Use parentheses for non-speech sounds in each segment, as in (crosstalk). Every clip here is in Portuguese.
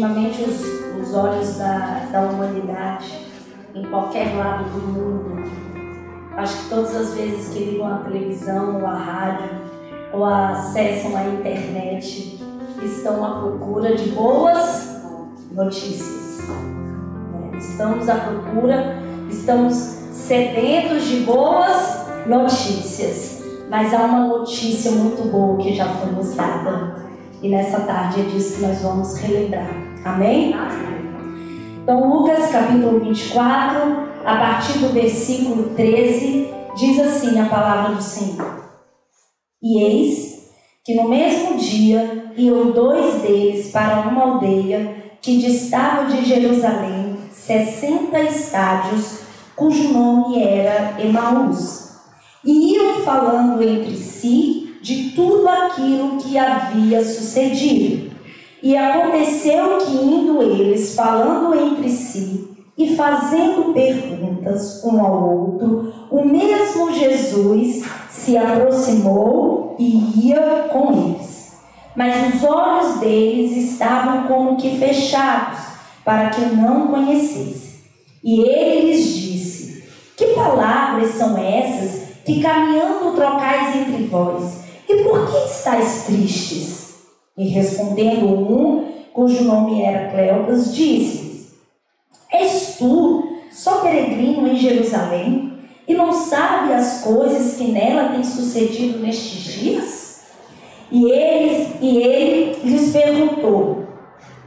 ultimamente os, os olhos da, da humanidade, em qualquer lado do mundo, acho que todas as vezes que ligam a televisão ou a rádio ou acessam a internet, estão à procura de boas notícias. Né? Estamos à procura, estamos sedentos de boas notícias. Mas há uma notícia muito boa que já foi nos dada e nessa tarde é disso que nós vamos relembrar. Amém? Então, Lucas capítulo 24, a partir do versículo 13, diz assim a palavra do Senhor: E eis que no mesmo dia iam dois deles para uma aldeia que distava de Jerusalém sessenta estádios, cujo nome era Emaús. E iam falando entre si de tudo aquilo que havia sucedido. E aconteceu que, indo eles falando entre si e fazendo perguntas um ao outro, o mesmo Jesus se aproximou e ia com eles. Mas os olhos deles estavam como que fechados, para que não conhecesse. E ele lhes disse: Que palavras são essas que caminhando trocais entre vós? E por que estáis tristes? E respondendo um, cujo nome era Cleopas, disse-lhes: És tu só peregrino em Jerusalém e não sabe as coisas que nela têm sucedido nestes dias? E, eles, e ele lhes perguntou: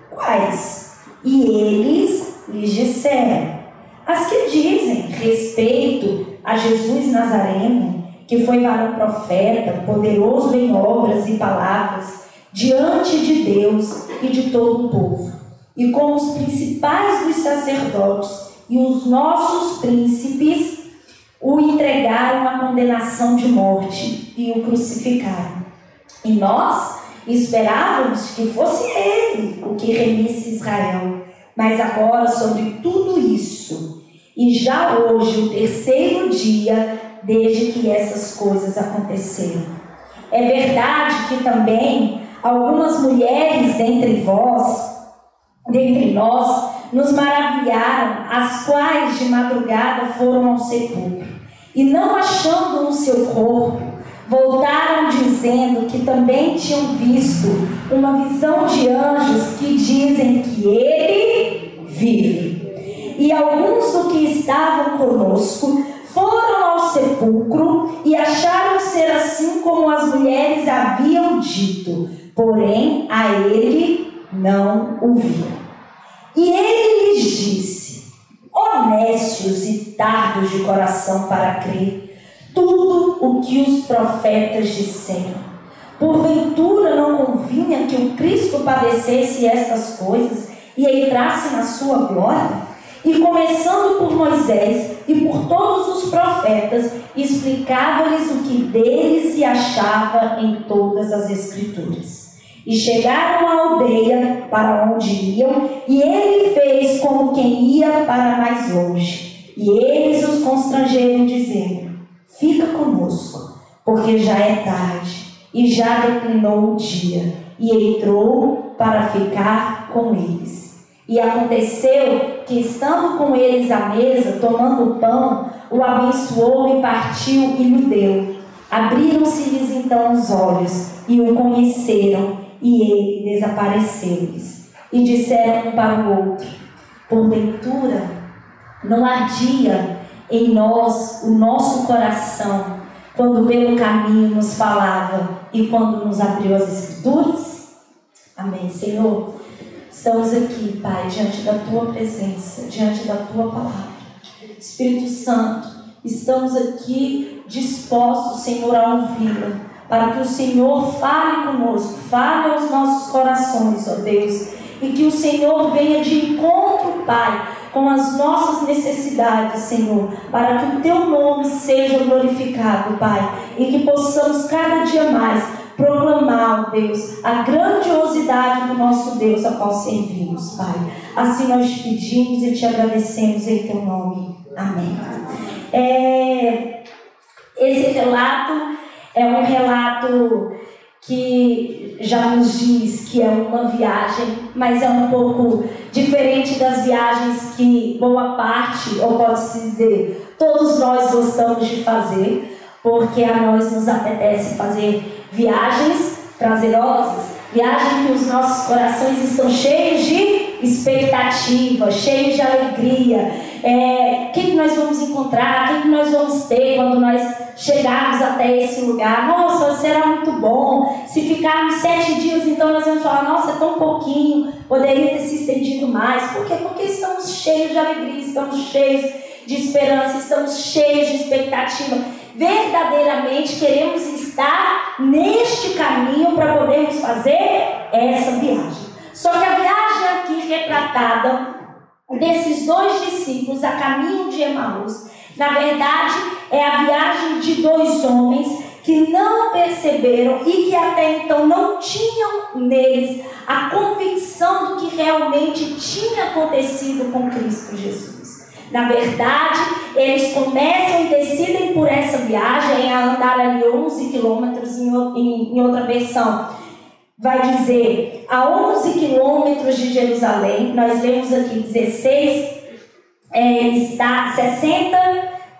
Quais? E eles lhes disseram: As que dizem respeito a Jesus Nazareno que foi varão profeta, poderoso em obras e palavras, diante de Deus e de todo o povo. E com os principais dos sacerdotes e os nossos príncipes, o entregaram à condenação de morte e o crucificaram. E nós esperávamos que fosse ele o que remisse Israel. Mas agora, sobre tudo isso, e já hoje, o terceiro dia, desde que essas coisas aconteceram. É verdade que também algumas mulheres dentre vós, dentre nós, nos maravilharam, as quais de madrugada foram ao sepulcro e não achando o seu corpo, voltaram dizendo que também tinham visto uma visão de anjos que dizem que ele vive. E alguns do que estavam conosco foram ao sepulcro e acharam ser assim como as mulheres haviam dito, porém a ele não o viram. E ele lhes disse: honestos e tardos de coração para crer tudo o que os profetas disseram. Porventura não convinha que o Cristo padecesse estas coisas e entrasse na sua glória? E começando por Moisés e por todos os profetas, explicava-lhes o que deles se achava em todas as Escrituras. E chegaram à aldeia para onde iam, e ele fez como quem ia para mais longe. E eles os constrangeram, dizendo: Fica conosco, porque já é tarde, e já declinou o dia. E entrou para ficar com eles. E aconteceu que, estando com eles à mesa, tomando o pão, o abençoou e partiu e lhe deu. Abriram-se-lhes então os olhos e o conheceram, e ele desapareceu-lhes. E disseram um para o outro: Porventura, não ardia em nós o nosso coração quando pelo caminho nos falava e quando nos abriu as Escrituras? Amém, Senhor. Estamos aqui, Pai, diante da tua presença, diante da tua palavra. Espírito Santo, estamos aqui dispostos, Senhor, a ouvi-la, para que o Senhor fale conosco, fale aos nossos corações, ó Deus, e que o Senhor venha de encontro, Pai, com as nossas necessidades, Senhor, para que o teu nome seja glorificado, Pai, e que possamos cada dia mais proclamar, Deus, a grandiosidade do nosso Deus a qual servimos, Pai. Assim nós te pedimos e te agradecemos em teu nome. Amém. É, esse relato é um relato que já nos diz que é uma viagem, mas é um pouco diferente das viagens que boa parte, ou pode-se dizer, todos nós gostamos de fazer, porque a nós nos apetece fazer viagens prazerosas, viagem que os nossos corações estão cheios de expectativa, cheios de alegria. É, o que, que nós vamos encontrar? O que, que nós vamos ter quando nós chegarmos até esse lugar? Nossa, será muito bom. Se ficarmos sete dias, então nós vamos falar: nossa, é tão pouquinho, poderia ter se estendido mais. Por quê? Porque estamos cheios de alegria, estamos cheios de esperança, estamos cheios de expectativa verdadeiramente queremos estar neste caminho para podermos fazer essa viagem. Só que a viagem aqui retratada desses dois discípulos a caminho de Emaús, na verdade, é a viagem de dois homens que não perceberam e que até então não tinham neles a convicção do que realmente tinha acontecido com Cristo Jesus. Na verdade, eles começam e decidem por essa viagem a andar ali 11 quilômetros em outra versão. Vai dizer a 11 quilômetros de Jerusalém, nós lemos aqui 16, é, está, 60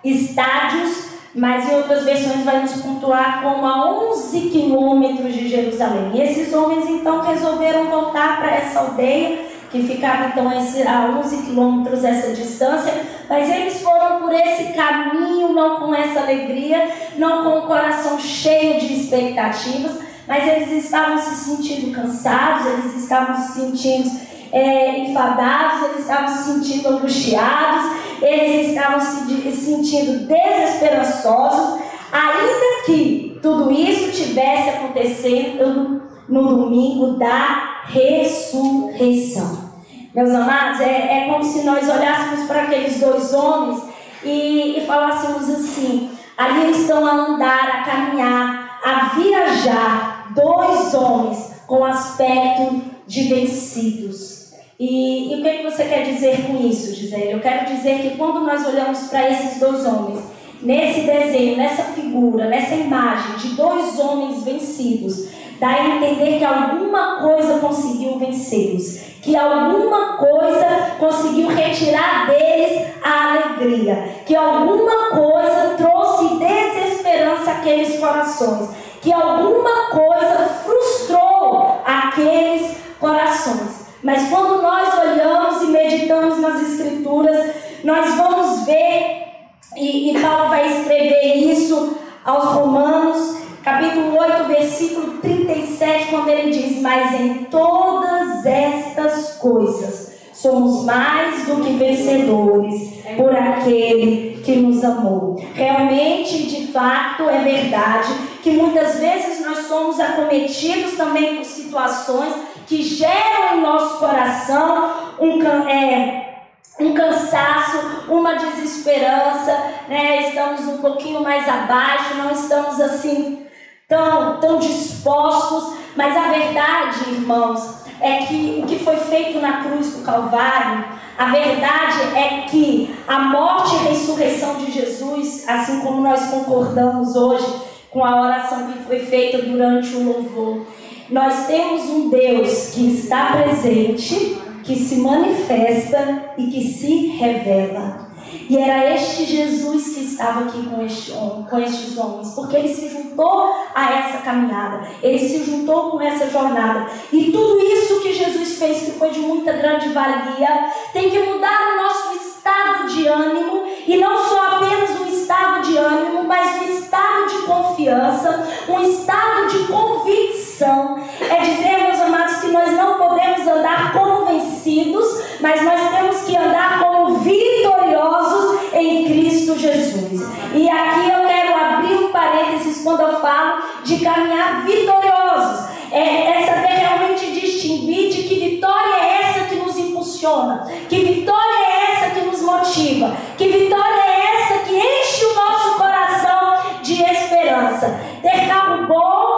estádios, mas em outras versões vai nos pontuar como a 11 quilômetros de Jerusalém. E esses homens então resolveram voltar para essa aldeia que ficava então a 11 quilômetros essa distância, mas eles foram por esse caminho, não com essa alegria, não com o coração cheio de expectativas, mas eles estavam se sentindo cansados, eles estavam se sentindo é, enfadados, eles estavam se sentindo angustiados, eles estavam se sentindo desesperançosos, ainda que tudo isso tivesse acontecendo no domingo da ressurreição. Meus amados, é, é como se nós olhássemos para aqueles dois homens e, e falássemos assim: ali estão a andar, a caminhar, a viajar, dois homens com aspecto de vencidos. E, e o que, é que você quer dizer com isso, Gisele? Eu quero dizer que quando nós olhamos para esses dois homens, nesse desenho, nessa figura, nessa imagem de dois homens vencidos, dá a entender que alguma coisa conseguiu vencê-los que alguma coisa conseguiu retirar deles a alegria, que alguma coisa trouxe desesperança àqueles corações, que alguma coisa frustrou aqueles corações. Mas quando nós olhamos e meditamos nas Escrituras, nós vamos ver, e, e Paulo vai escrever isso aos Romanos, capítulo 8, versículo 37, quando ele diz: Mas em todas estas coisas somos mais do que vencedores por aquele que nos amou. Realmente, de fato, é verdade que muitas vezes nós somos acometidos também por situações que geram em nosso coração um, é, um cansaço, uma desesperança, né? estamos um pouquinho mais abaixo, não estamos assim tão, tão dispostos, mas a verdade, irmãos, é que o que foi feito na cruz do Calvário, a verdade é que a morte e a ressurreição de Jesus, assim como nós concordamos hoje com a oração que foi feita durante o louvor, nós temos um Deus que está presente, que se manifesta e que se revela. E era este Jesus que estava aqui com, este com estes homens, porque ele se juntou a essa caminhada, ele se juntou com essa jornada. E tudo isso que Jesus fez, que foi de muita grande valia, tem que mudar o nosso estado de ânimo, e não só apenas um estado de ânimo, mas um estado de confiança, um estado de convicção. É dizer, meus amados, que nós não podemos andar como vencidos, mas nós temos que andar como vitoriosos em Cristo Jesus. E aqui eu quero abrir um parênteses quando eu falo de caminhar vitoriosos. É, é saber realmente distinguir de que vitória é essa que nos impulsiona, que vitória é essa motiva, que vitória é essa que enche o nosso coração de esperança. Ter carro bom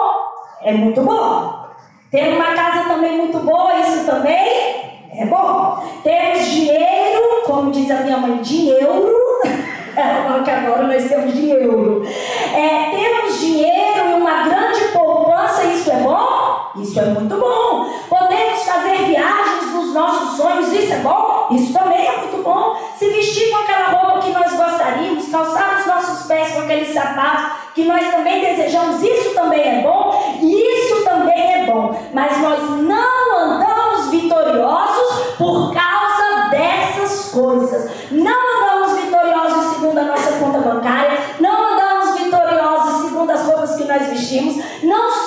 é muito bom. Ter uma casa também muito boa, isso também é bom. Temos dinheiro, como diz a minha mãe, dinheiro. (laughs) que agora nós temos dinheiro. É, temos dinheiro e uma grande poupança, isso é bom? Isso é muito bom. Podemos fazer viagens dos nossos sonhos, isso é bom? Isso também é muito bom. Se vestir com aquela roupa que nós gostaríamos, calçar os nossos pés com aqueles sapatos que nós também desejamos, isso também é bom? Isso também é bom. Mas nós não andamos vitoriosos por causa dessas coisas. Não andamos vitoriosos segundo a nossa conta bancária. Não andamos vitoriosos segundo as roupas que nós vestimos. Não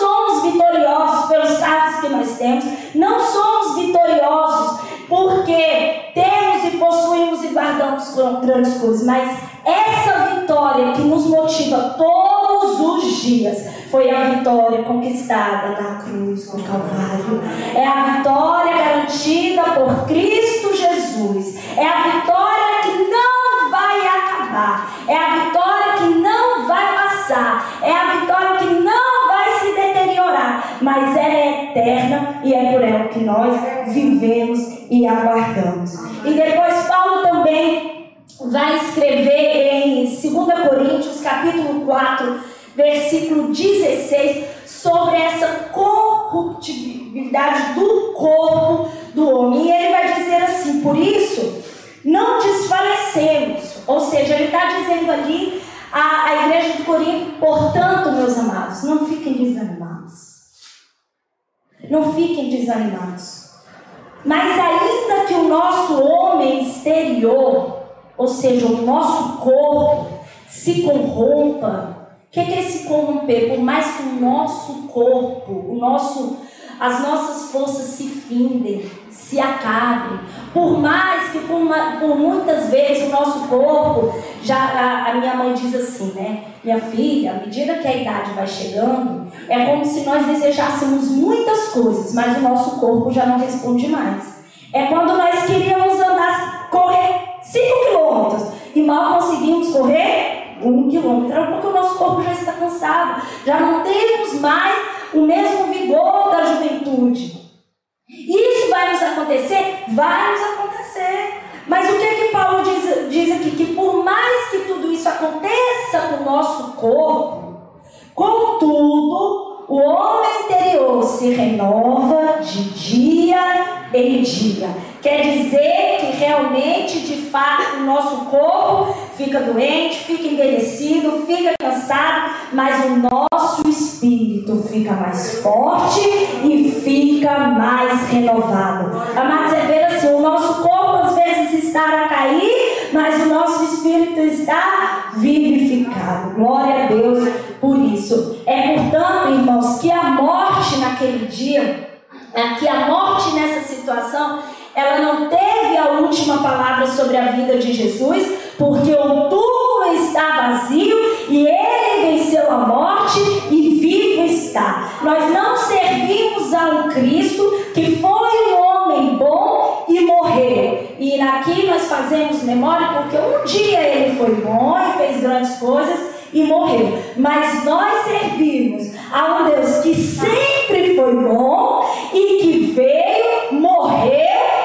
guardamos grandes coisas, mas essa vitória que nos motiva todos os dias foi a vitória conquistada na cruz, no Calvário. É a vitória garantida por Cristo Jesus. É a vitória que não vai acabar. É a vitória que não vai passar. É a vitória que não vai se deteriorar. Mas ela é eterna e é por ela que nós vivemos e aguardamos. E depois 4, versículo 16, sobre essa corruptibilidade do corpo do homem. E ele vai dizer assim: por isso, não desfalecemos. Ou seja, ele está dizendo ali a, a igreja de Corinto, portanto, meus amados, não fiquem desanimados. Não fiquem desanimados. Mas ainda que o nosso homem exterior, ou seja, o nosso corpo, se corrompa, o que é esse corromper? Por mais que o nosso corpo, o nosso, as nossas forças se findem, se acabem, por mais que por, uma, por muitas vezes o nosso corpo, já a, a, minha mãe diz assim, né? Minha filha, à medida que a idade vai chegando, é como se nós desejássemos muitas coisas, mas o nosso corpo já não responde mais. É quando nós queríamos andar, correr 5 quilômetros e mal conseguimos correr um quilômetro, porque o nosso corpo já está cansado, já não temos mais o mesmo vigor da juventude. Isso vai nos acontecer? Vai nos acontecer. Mas o que é que Paulo diz, diz aqui? Que por mais que tudo isso aconteça com o nosso corpo, contudo, o homem interior se renova de dia em dia. Quer dizer que realmente, de fato, o nosso corpo fica doente, fica envelhecido, fica cansado, mas o nosso espírito fica mais forte e fica mais renovado. Amados, é ver assim: o nosso corpo às vezes está a cair, mas o nosso espírito está vivificado. Glória a Deus por isso. É portanto, irmãos, que a morte naquele dia, que a morte nessa situação, ela não teve a última palavra sobre a vida de Jesus, porque o túmulo está vazio e ele venceu a morte e vivo está. Nós não servimos a um Cristo que foi um homem bom e morreu. E aqui nós fazemos memória porque um dia ele foi bom e fez grandes coisas e morreu. Mas nós servimos a um Deus que sempre foi bom e que veio, morreu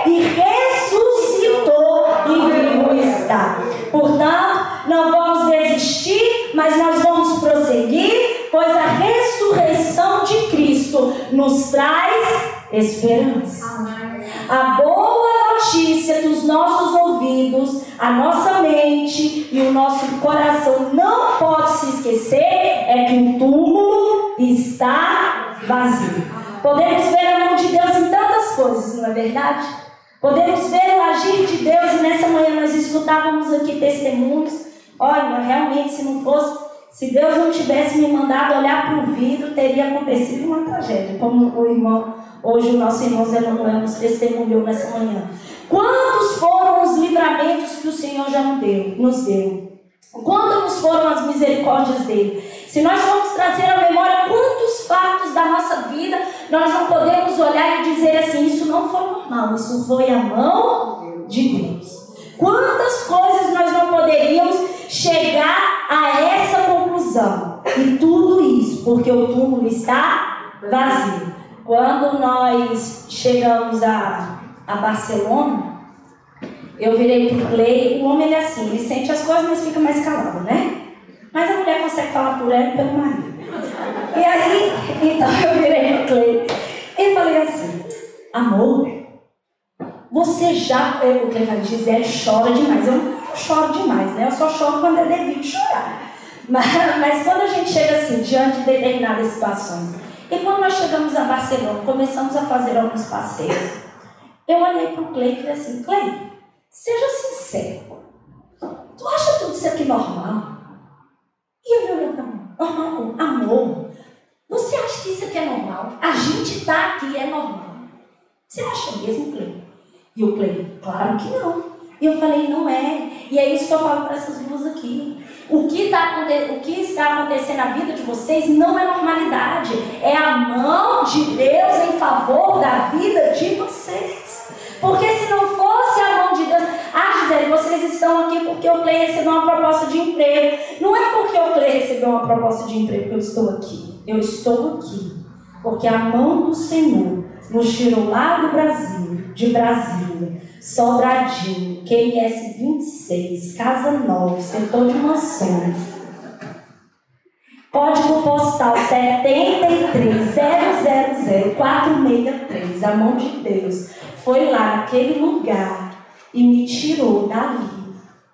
e ressuscitou e vivo está. Portanto, não vamos desistir, mas nós vamos prosseguir, pois a ressurreição de Cristo nos traz esperança. A nossos ouvidos, a nossa mente e o nosso coração não pode se esquecer é que o túmulo está vazio. Podemos ver a mão de Deus em tantas coisas, não é verdade? Podemos ver o agir de Deus e nessa manhã nós escutávamos aqui testemunhos. Olha, realmente, se não fosse, se Deus não tivesse me mandado olhar para o vidro, teria acontecido uma tragédia, como o irmão, hoje o nosso irmão Zé Manuel nos testemunhou nessa manhã. Quantos foram os livramentos que o Senhor já nos deu? Nos deu? Quantas foram as misericórdias dele? Se nós vamos trazer à memória quantos fatos da nossa vida, nós não podemos olhar e dizer assim: isso não foi normal, isso foi a mão de Deus. Quantas coisas nós não poderíamos chegar a essa conclusão? E tudo isso porque o túmulo está vazio. Quando nós chegamos a, a Barcelona, eu virei pro Clay, o homem ele é assim, ele sente as coisas, mas fica mais calado, né? Mas a mulher consegue falar por ela e pelo marido. E aí, então (laughs) eu virei pro Clay. E falei assim, amor, você já. O que ele dizer, chora demais. Eu não choro demais, né? Eu só choro quando é devido chorar. Mas, mas quando a gente chega assim, diante de determinadas situações. E quando nós chegamos a Barcelona, começamos a fazer alguns passeios. Eu olhei para o Clay e falei assim: Clay, seja sincero. Tu acha tudo isso aqui normal? E ele olhou para mim: normal, amor. Você acha que isso aqui é normal? A gente está aqui, é normal. Você acha mesmo, Clay? E o Clay, claro que não. E eu falei, não é. E é isso que eu falo para essas duas aqui. O que, tá, o que está acontecendo na vida de vocês não é normalidade. É a mão de Deus em favor da vida de vocês. Porque se não fosse a mão de Deus. Ah, Estão aqui porque o Clay recebeu uma proposta de emprego. Não é porque o Clay recebeu uma proposta de emprego que eu estou aqui. Eu estou aqui. Porque a mão do Senhor nos tirou lá do Brasil, de Brasília Sobradinho, QS 26, Casa Nova, setor de mansões. Código postal 7300463. A mão de Deus foi lá naquele lugar e me tirou dali.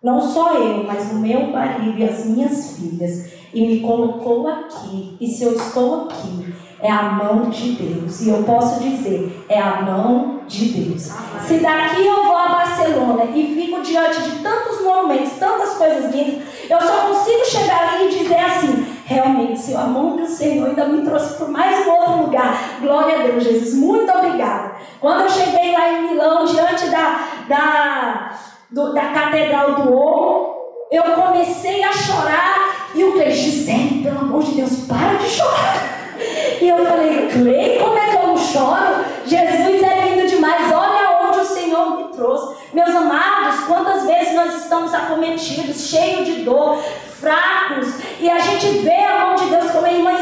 Não só eu, mas o meu marido e as minhas filhas. E me colocou aqui. E se eu estou aqui, é a mão de Deus. E eu posso dizer, é a mão de Deus. Se daqui eu vou a Barcelona e fico diante de tantos monumentos, tantas coisas lindas, eu só consigo chegar ali e dizer assim: realmente, se a mão do Senhor ainda me trouxe para mais um outro lugar. Glória a Deus, Jesus. Muito obrigada. Quando eu cheguei lá em Milão, diante da, da, do, da Catedral do Ouro, eu comecei a chorar e o Cleiton dizendo: pelo amor de Deus, para de chorar. E eu falei, Clay, como é que eu não choro? Jesus é lindo demais, olha onde o Senhor me trouxe. Meus amados, quantas vezes nós estamos acometidos, cheios de dor, fracos, e a gente vê a mão de Deus, como a irmã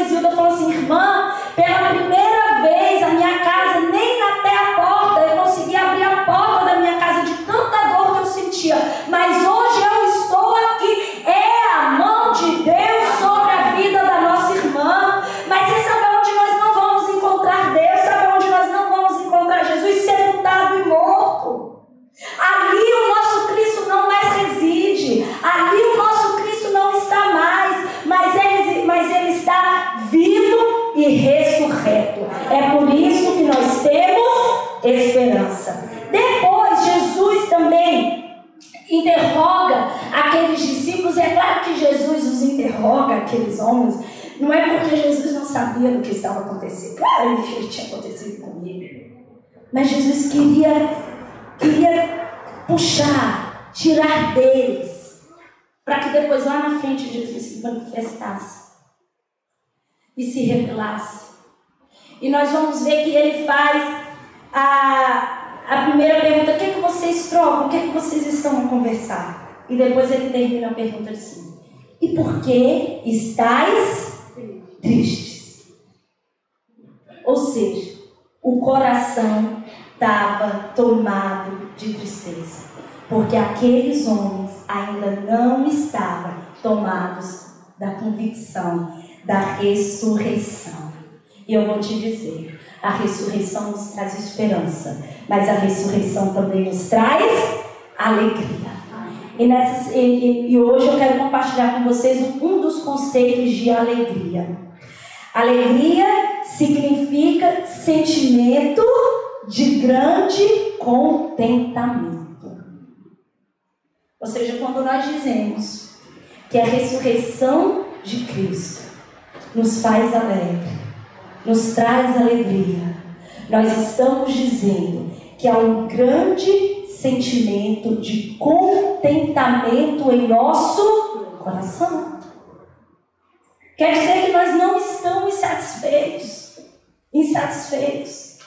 sabia do que estava acontecendo. Claro que tinha acontecido comigo. Mas Jesus queria, queria puxar, tirar deles, para que depois lá na frente Jesus se manifestasse e se revelasse. E nós vamos ver que ele faz a, a primeira pergunta: o que, é que vocês trocam? O que, é que vocês estão a conversar? E depois ele termina a pergunta assim: e por que estáis tristes. Ou seja, o coração estava tomado de tristeza, porque aqueles homens ainda não estavam tomados da convicção da ressurreição. E eu vou te dizer, a ressurreição nos traz esperança, mas a ressurreição também nos traz alegria. E, nessas, e, e, hoje eu quero compartilhar com vocês um dos conceitos de alegria. Alegria significa sentimento de grande contentamento. Ou seja, quando nós dizemos que a ressurreição de Cristo nos faz alegre, nos traz alegria, nós estamos dizendo que há um grande sentimento de contentamento em nosso coração. Quer dizer que nós não estamos satisfeitos, insatisfeitos.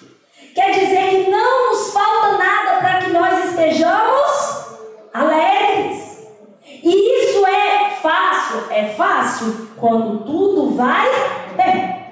Quer dizer que não nos falta nada para que nós estejamos alegres. E isso é fácil, é fácil quando tudo vai bem.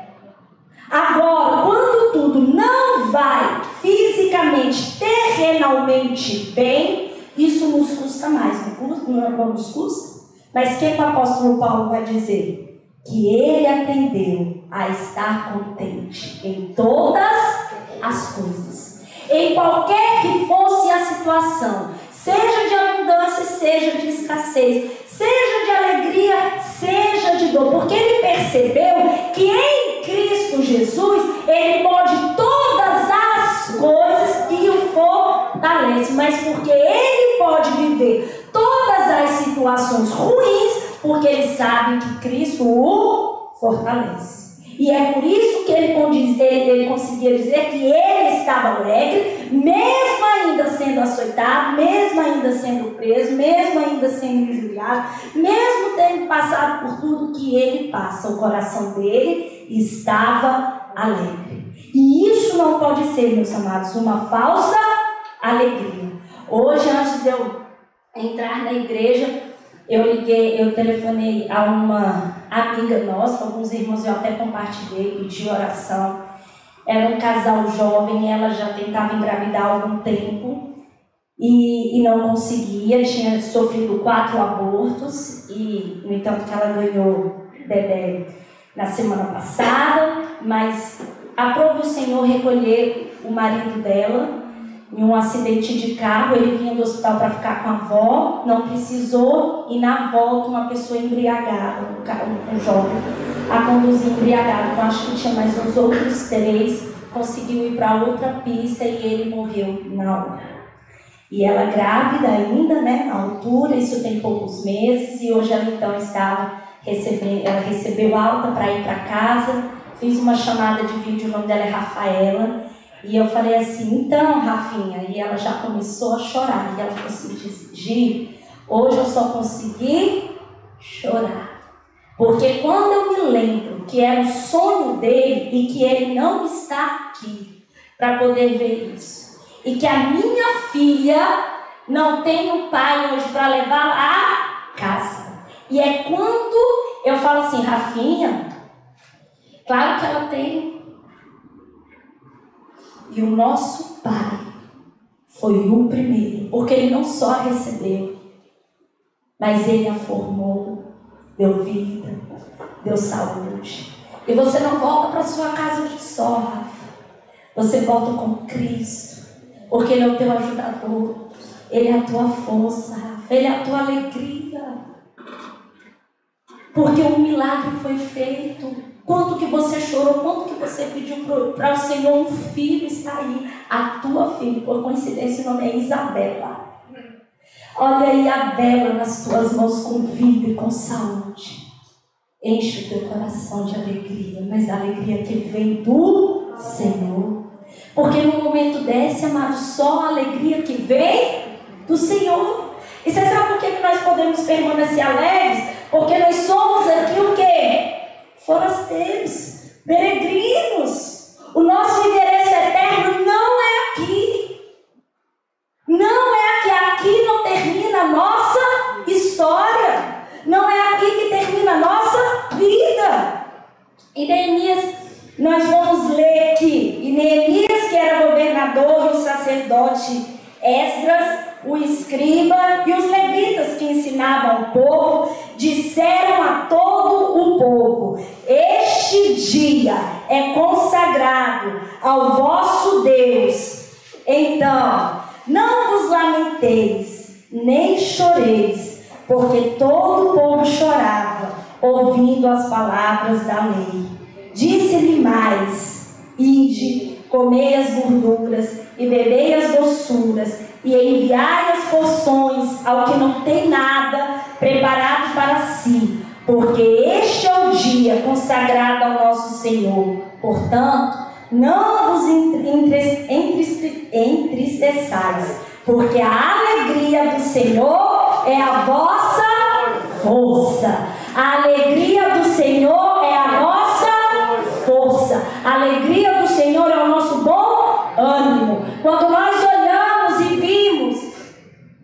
Agora, quando tudo não vai fisicamente, terrenalmente bem, isso nos custa mais, não nos custa? Mas o que o apóstolo Paulo vai dizer? que ele aprendeu a estar contente em todas as coisas. Em qualquer que fosse a situação, seja de abundância, seja de escassez, seja de alegria, seja de dor, porque ele percebeu que em Cristo Jesus ele pode todas as coisas que o fortalecem, mas porque ele pode viver todas as situações ruins, porque ele sabe que Cristo o fortalece. E é por isso que ele, ele, ele conseguia dizer que ele estava alegre, mesmo ainda sendo açoitado, mesmo ainda sendo preso, mesmo ainda sendo injuriado, mesmo tendo passado por tudo que ele passa. O coração dele estava alegre. E isso não pode ser, meus amados, uma falsa alegria. Hoje, antes de eu entrar na igreja, eu liguei, eu telefonei a uma amiga nossa, alguns irmãos eu até compartilhei, pedi oração. Era um casal jovem, ela já tentava engravidar há algum tempo e, e não conseguia, tinha sofrido quatro abortos e, no entanto, que ela ganhou bebê na semana passada, mas aprove o Senhor recolher o marido dela em um acidente de carro, ele vinha do hospital para ficar com a avó, não precisou, e na volta uma pessoa embriagada, um, um jovem, a conduzir embriagado, então acho que tinha mais uns outros três, conseguiu ir para outra pista e ele morreu na hora. E ela grávida ainda, né, na altura, isso tem poucos meses, e hoje ela então estava recebendo, ela recebeu alta para ir para casa, fiz uma chamada de vídeo, o nome dela é Rafaela, e eu falei assim, então, Rafinha, e ela já começou a chorar. E ela falou assim, Gi, hoje eu só consegui chorar. Porque quando eu me lembro que era o sonho dele e que ele não está aqui para poder ver isso, e que a minha filha não tem um pai hoje para levar a casa. E é quando eu falo assim, Rafinha, claro que ela tem e o nosso Pai foi o primeiro, porque ele não só a recebeu, mas ele a formou, deu vida, deu saúde. E você não volta para sua casa de só, Rafa. Você volta com Cristo, porque Ele é o teu ajudador, Ele é a tua força. Ele é a tua alegria. Porque um milagre foi feito. Quanto que você chorou, quanto que você pediu para o Senhor, um filho está aí. A tua filha, por coincidência, o nome é Isabela. Olha aí a Bela nas tuas mãos com vida e com saúde. Enche o teu coração de alegria, mas a alegria que vem do Senhor. Porque no momento desse, amado, só a alegria que vem do Senhor. E você sabe por que nós podemos permanecer alegres? Porque nós somos aqui o quê? Forasteiros, peregrinos. O nosso endereço eterno não é aqui. Não é aqui. Aqui não termina a nossa história. Não é aqui que termina a nossa vida. E Neemias, nós vamos ler aqui. E Neemias, que era governador, e o sacerdote Esdras, o escriba e os levitas que ensinavam o povo, disseram a todo o povo: Este dia é consagrado ao vosso Deus. Então, não vos lamenteis, nem choreis, porque todo o povo chorava, ouvindo as palavras da lei. Disse-lhe mais: Ide, comei as gorduras e bebei as doçuras e enviai as porções ao que não tem nada preparado para si, porque este é o dia consagrado ao nosso Senhor. Portanto, não vos entristeçais, porque a alegria do Senhor é a vossa força. A alegria do Senhor é a nossa força. A alegria do Senhor é o nosso bom ânimo. Quando nós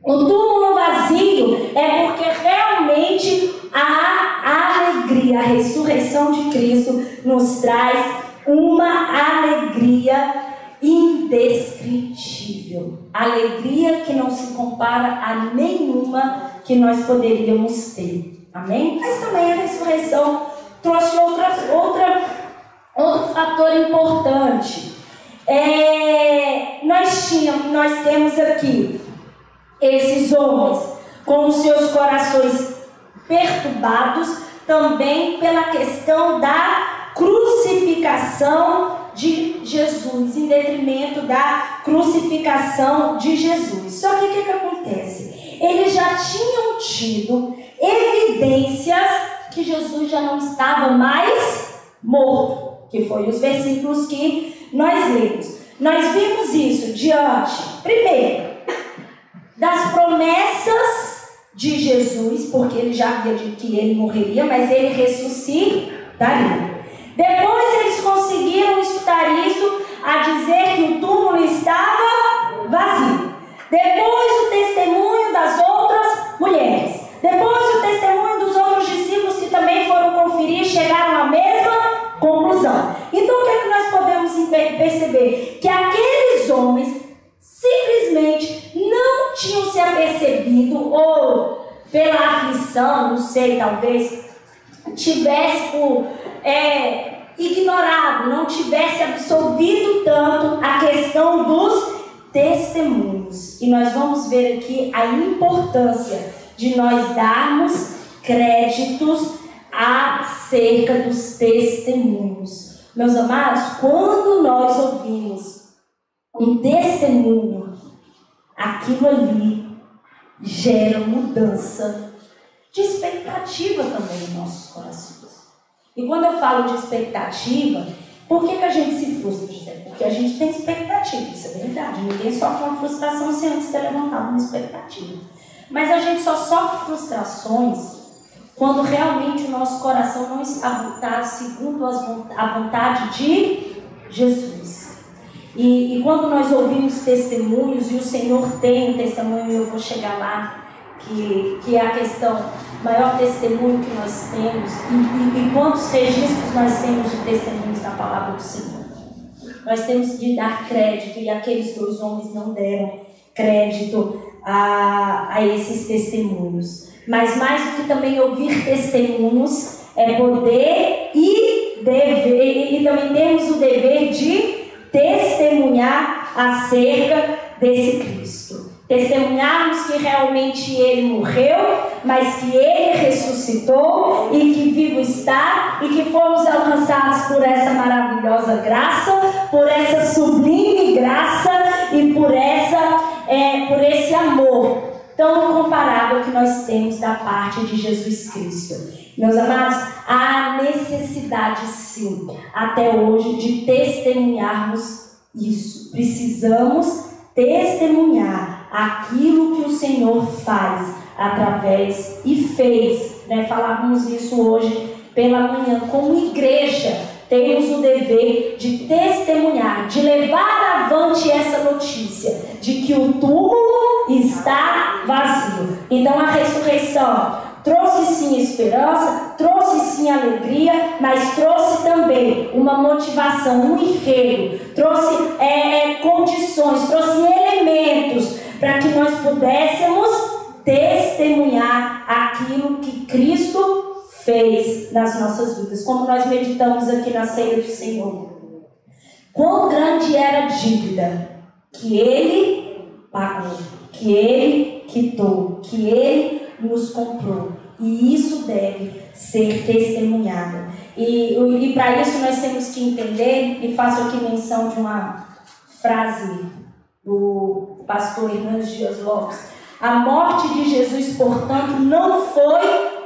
o túmulo vazio é porque realmente a alegria, a ressurreição de Cristo nos traz uma alegria indescritível. Alegria que não se compara a nenhuma que nós poderíamos ter. Amém? Mas também a ressurreição trouxe outra, outra, outro fator importante É, nós, tínhamos, nós temos aqui esses homens com os seus corações perturbados também pela questão da crucificação de Jesus, em detrimento da crucificação de Jesus. Só que o que, que acontece? Eles já tinham tido evidências que Jesus já não estava mais morto, que foi os versículos que nós lemos. Nós vimos isso diante, primeiro, das promessas de Jesus, porque ele já havia dito que ele morreria, mas ele ressuscitaria. Depois eles conseguiram escutar isso a dizer que o túmulo estava vazio. Depois o testemunho das outras mulheres. Depois o testemunho dos outros discípulos que também foram conferir chegaram à mesma conclusão. Então o que é que nós podemos perceber? Que aqueles homens simplesmente não tinham se apercebido ou pela aflição, não sei, talvez tivesse por é, ignorado, não tivesse absorvido tanto a questão dos testemunhos. E nós vamos ver aqui a importância de nós darmos créditos acerca dos testemunhos. Meus amados, quando nós ouvimos um testemunho, aquilo ali gera mudança de expectativa também nossos corações. E quando eu falo de expectativa, por que, que a gente se frustra, José? Porque a gente tem expectativa, isso é verdade. Ninguém sofre uma frustração sem antes ter levantado uma expectativa. Mas a gente só sofre frustrações quando realmente o nosso coração não está voltado segundo a vontade de Jesus. E, e quando nós ouvimos testemunhos, e o Senhor tem um testemunho, eu vou chegar lá, que, que é a questão, maior testemunho que nós temos, e, e, e quantos registros nós temos de testemunhos da palavra do Senhor. Nós temos de dar crédito, e aqueles dois homens não deram crédito a, a esses testemunhos. Mas mais do que também ouvir testemunhos, é poder e dever, e também temos o dever de testemunhar acerca desse Cristo. Testemunharmos que realmente ele morreu, mas que ele ressuscitou e que vivo está e que fomos alcançados por essa maravilhosa graça, por essa sublime graça e por essa é, por esse amor tão incomparável que nós temos da parte de Jesus Cristo. Meus amados, há necessidade sim, até hoje, de testemunharmos isso. Precisamos testemunhar aquilo que o Senhor faz através e fez. Né? Falávamos isso hoje pela manhã. Como igreja, temos o dever de testemunhar, de levar avante essa notícia de que o túmulo está vazio. Então a ressurreição trouxe sim esperança, trouxe sim alegria, mas trouxe também uma motivação, um enredo, trouxe é, é, condições, trouxe elementos para que nós pudéssemos testemunhar aquilo que Cristo fez nas nossas vidas, como nós meditamos aqui na ceia do Senhor. Quão grande era a dívida que Ele pagou, que Ele quitou, que Ele nos comprou. E isso deve ser testemunhado. E, e para isso nós temos que entender, e faço aqui menção de uma frase do pastor Hernandes Dias Lopes: a morte de Jesus, portanto, não foi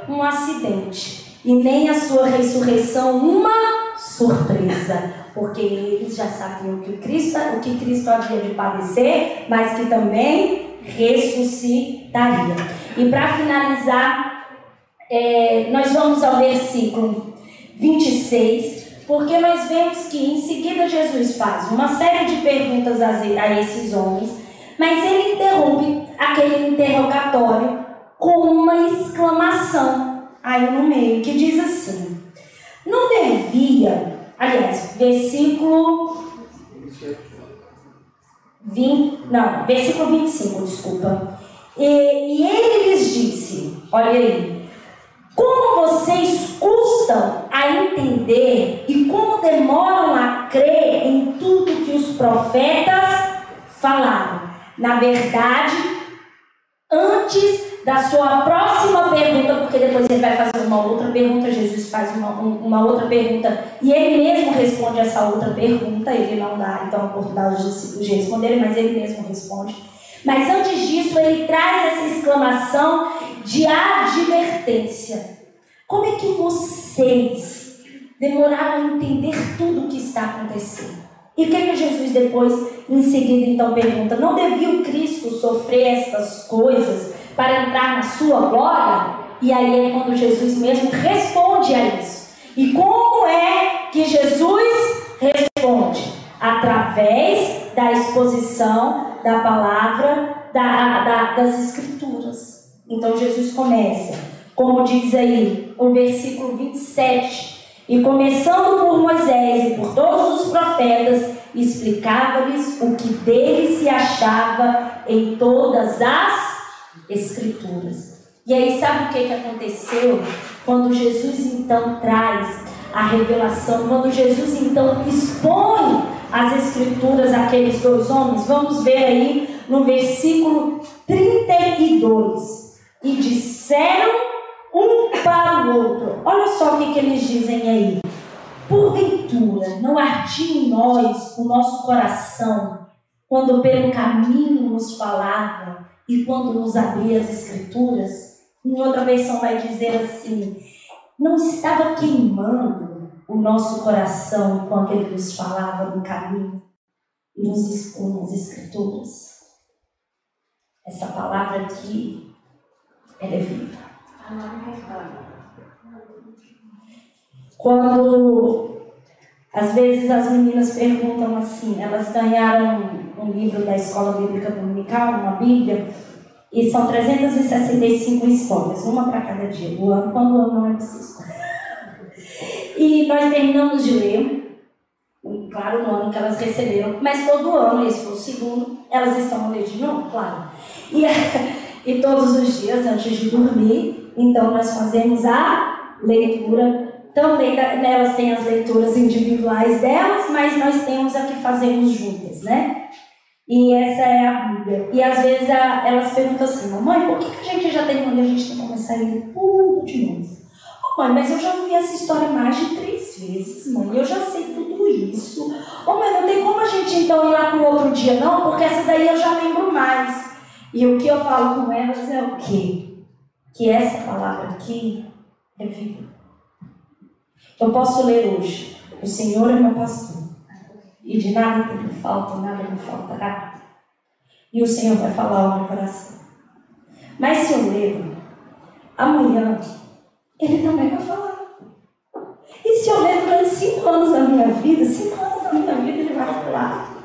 um acidente, e nem a sua ressurreição uma surpresa, porque eles já sabiam que Cristo, o que Cristo havia de padecer, mas que também ressuscitaria. E para finalizar, é, nós vamos ao versículo 26, porque nós vemos que em seguida Jesus faz uma série de perguntas a esses homens, mas ele interrompe aquele interrogatório com uma exclamação aí no meio, que diz assim: Não devia, aliás, versículo 20, não, versículo 25, desculpa. E, e ele lhes disse: Olha aí, como vocês custam a entender e como demoram a crer em tudo que os profetas falaram. Na verdade, antes da sua próxima pergunta, porque depois ele vai fazer uma outra pergunta, Jesus faz uma, uma outra pergunta e ele mesmo responde essa outra pergunta, ele não dá então a oportunidade dos discípulos de responderem, mas ele mesmo responde. Mas antes disso, ele traz essa exclamação de advertência. Como é que vocês demoraram a entender tudo o que está acontecendo? E o que, é que Jesus depois, em seguida, então pergunta? Não devia o Cristo sofrer estas coisas para entrar na sua glória? E aí é quando Jesus mesmo responde a isso. E como é que Jesus responde? Através da exposição da palavra da, da, das Escrituras. Então Jesus começa, como diz aí o versículo 27 e começando por Moisés e por todos os profetas, explicava-lhes o que dele se achava em todas as Escrituras. E aí, sabe o que, que aconteceu? Quando Jesus então traz a revelação, quando Jesus então expõe as Escrituras àqueles dois homens, vamos ver aí no versículo 32. E disseram um para o outro. Olha só o que, que eles dizem aí. Porventura, não ardia em nós o nosso coração quando pelo caminho nos falava e quando nos abria as Escrituras? Em outra versão vai dizer assim: não estava queimando o nosso coração enquanto ele nos falava no caminho e nos expunha as Escrituras? Essa palavra aqui, ela é viva. Quando às vezes as meninas perguntam assim, elas ganharam um livro da Escola Bíblica Dominical, uma Bíblia, e são 365 histórias, uma para cada dia, do ano, quando o ano é preciso. E nós terminamos de ler, claro, no ano que elas receberam, mas todo ano, esse foi o segundo, elas estão a ler de novo, claro. E, (laughs) e todos os dias, antes de dormir, então, nós fazemos a leitura. Também elas têm as leituras individuais delas, mas nós temos a que fazemos juntas, né? E essa é a Bíblia. E às vezes a, elas perguntam assim, mamãe, por que, que a gente já tem quando a gente tem que começar a ler tudo de novo? Oh, mãe, mas eu já vi essa história mais de três vezes, mãe. Eu já sei tudo isso. Oh, mãe, não tem como a gente então ir lá para o outro dia, não, porque essa daí eu já lembro mais. E o que eu falo com elas é o quê? que essa palavra aqui é viva. Eu posso ler hoje: O Senhor é meu pastor, e de nada me falta, nada me faltará. E o Senhor vai falar ao meu coração. Mas se eu ler amanhã, Ele também vai falar. E se eu ler durante cinco anos da minha vida, cinco anos da minha vida, Ele vai falar.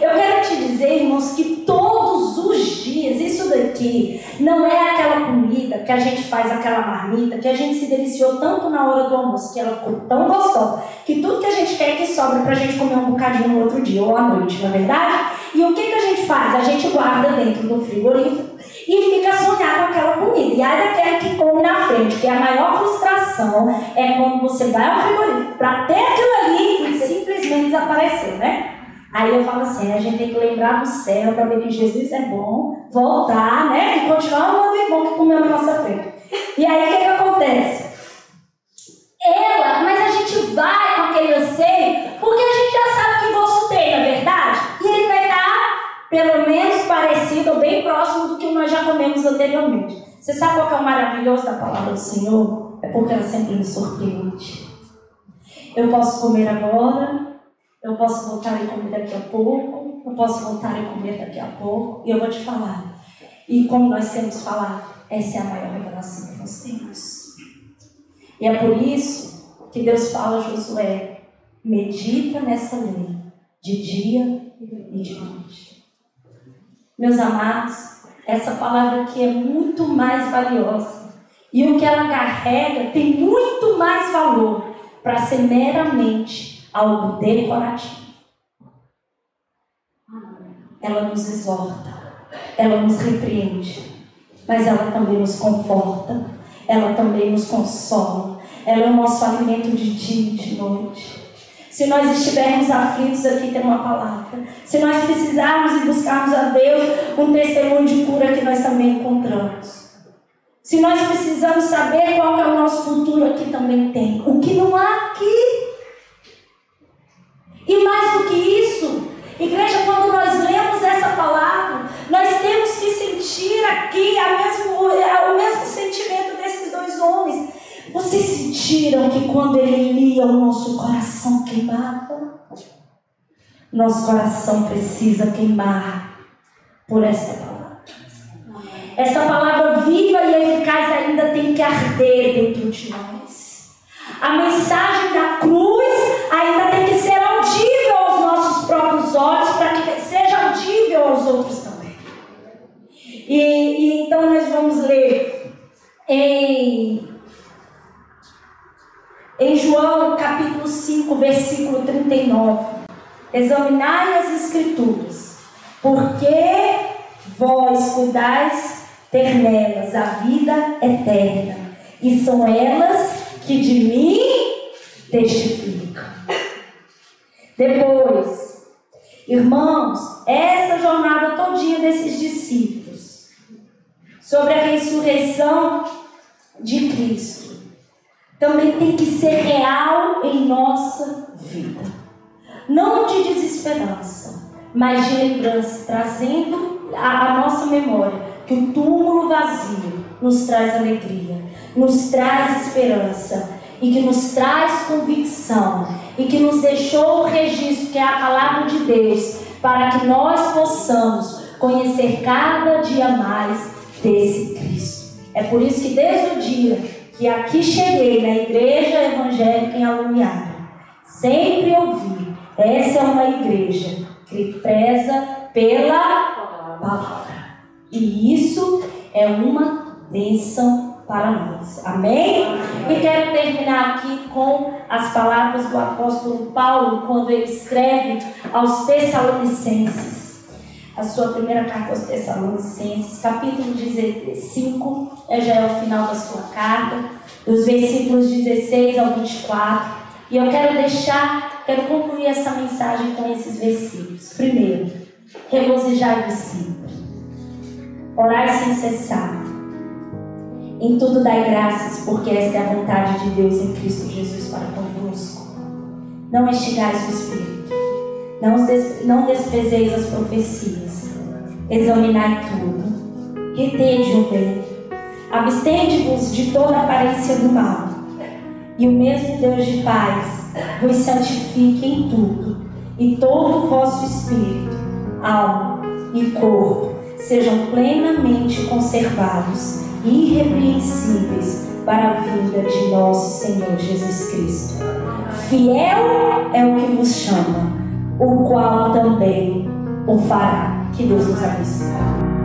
Eu quero te dizer, irmãos, que todos os dias, isso daqui não é aquela comida que a gente faz, aquela marmita, que a gente se deliciou tanto na hora do almoço, que ela ficou tão gostosa, que tudo que a gente quer é que sobra para a gente comer um bocadinho no outro dia ou à noite, não é verdade? E o que, que a gente faz? A gente guarda dentro do frigorífico e fica sonhando com aquela comida. E aí daquele que come na frente, que a maior frustração é quando você vai ao frigorífico para ter aquilo ali e simplesmente desapareceu, né? Aí eu falo assim, a gente tem que lembrar do céu para ver que Jesus é bom, voltar, né? E continuar amando o irmão que comeu na nossa frente. E aí o que, que acontece? Ela, mas a gente vai com aquele anseio, porque a gente já sabe que gosto tem, na é verdade? E ele vai estar, pelo menos, parecido ou bem próximo do que nós já comemos anteriormente. Você sabe qual é o maravilhoso da palavra do Senhor? É porque ela sempre me surpreende. Eu posso comer agora, eu posso voltar e comer daqui a pouco, eu posso voltar e comer daqui a pouco, e eu vou te falar. E como nós temos falado, essa é a maior revelação que nós temos. E é por isso que Deus fala a Josué: medita nessa lei, de dia e de noite. Meus amados, essa palavra aqui é muito mais valiosa. E o que ela carrega tem muito mais valor para ser meramente algo decorativo. Ela nos exorta, ela nos repreende, mas ela também nos conforta, ela também nos consola, ela é o nosso alimento de dia e de noite. Se nós estivermos aflitos, aqui tem uma palavra. Se nós precisarmos e buscarmos a Deus, um testemunho de cura que nós também encontramos. Se nós precisamos saber qual é o nosso futuro, aqui também tem. O que não há. E mais do que isso, igreja, quando nós lemos essa palavra, nós temos que sentir aqui mesmo, o mesmo sentimento desses dois homens. Vocês sentiram que quando ele lia o nosso coração queimava? Nosso coração precisa queimar por essa palavra. Essa palavra viva e eficaz ainda tem que arder dentro de nós. A mensagem da cruz E, e então nós vamos ler em em João capítulo 5, versículo 39. Examinai as escrituras, porque vós cuidais ter nelas a vida eterna, e são elas que de mim testificam. Depois, irmãos, essa jornada todinha desses discípulos sobre a ressurreição de Cristo também tem que ser real em nossa vida. Não de desesperança, mas de lembrança, trazendo a, nossa memória que o túmulo vazio nos traz alegria, nos traz esperança e que nos traz convicção e que nos deixou o registro que é a palavra de Deus para que nós possamos conhecer cada dia mais desse Cristo. É por isso que desde o dia que aqui cheguei na igreja evangélica em Alumiara, sempre ouvi, essa é uma igreja que preza pela palavra. E isso é uma bênção para nós. Amém? E quero terminar aqui com as palavras do apóstolo Paulo, quando ele escreve aos Tessalonicenses a sua primeira carta aos Tessalonicenses, capítulo 5, é, já é o final da sua carta, dos versículos 16 ao 24. E eu quero deixar, quero concluir essa mensagem com esses versículos. Primeiro, regozijai-vos sempre, orai sem cessar. Em tudo dai graças, porque esta é a vontade de Deus em Cristo Jesus para convosco. Não extigais o Espírito, não, des não desprezeis as profecias, examinai tudo, retende o bem, abstende-vos de toda aparência do mal, e o mesmo Deus de paz vos santifique em tudo, e todo o vosso espírito, alma e corpo sejam plenamente conservados e irrepreensíveis para a vinda de nosso Senhor Jesus Cristo. Fiel é o que vos chama o qual também o fará. Que Deus nos abençoe.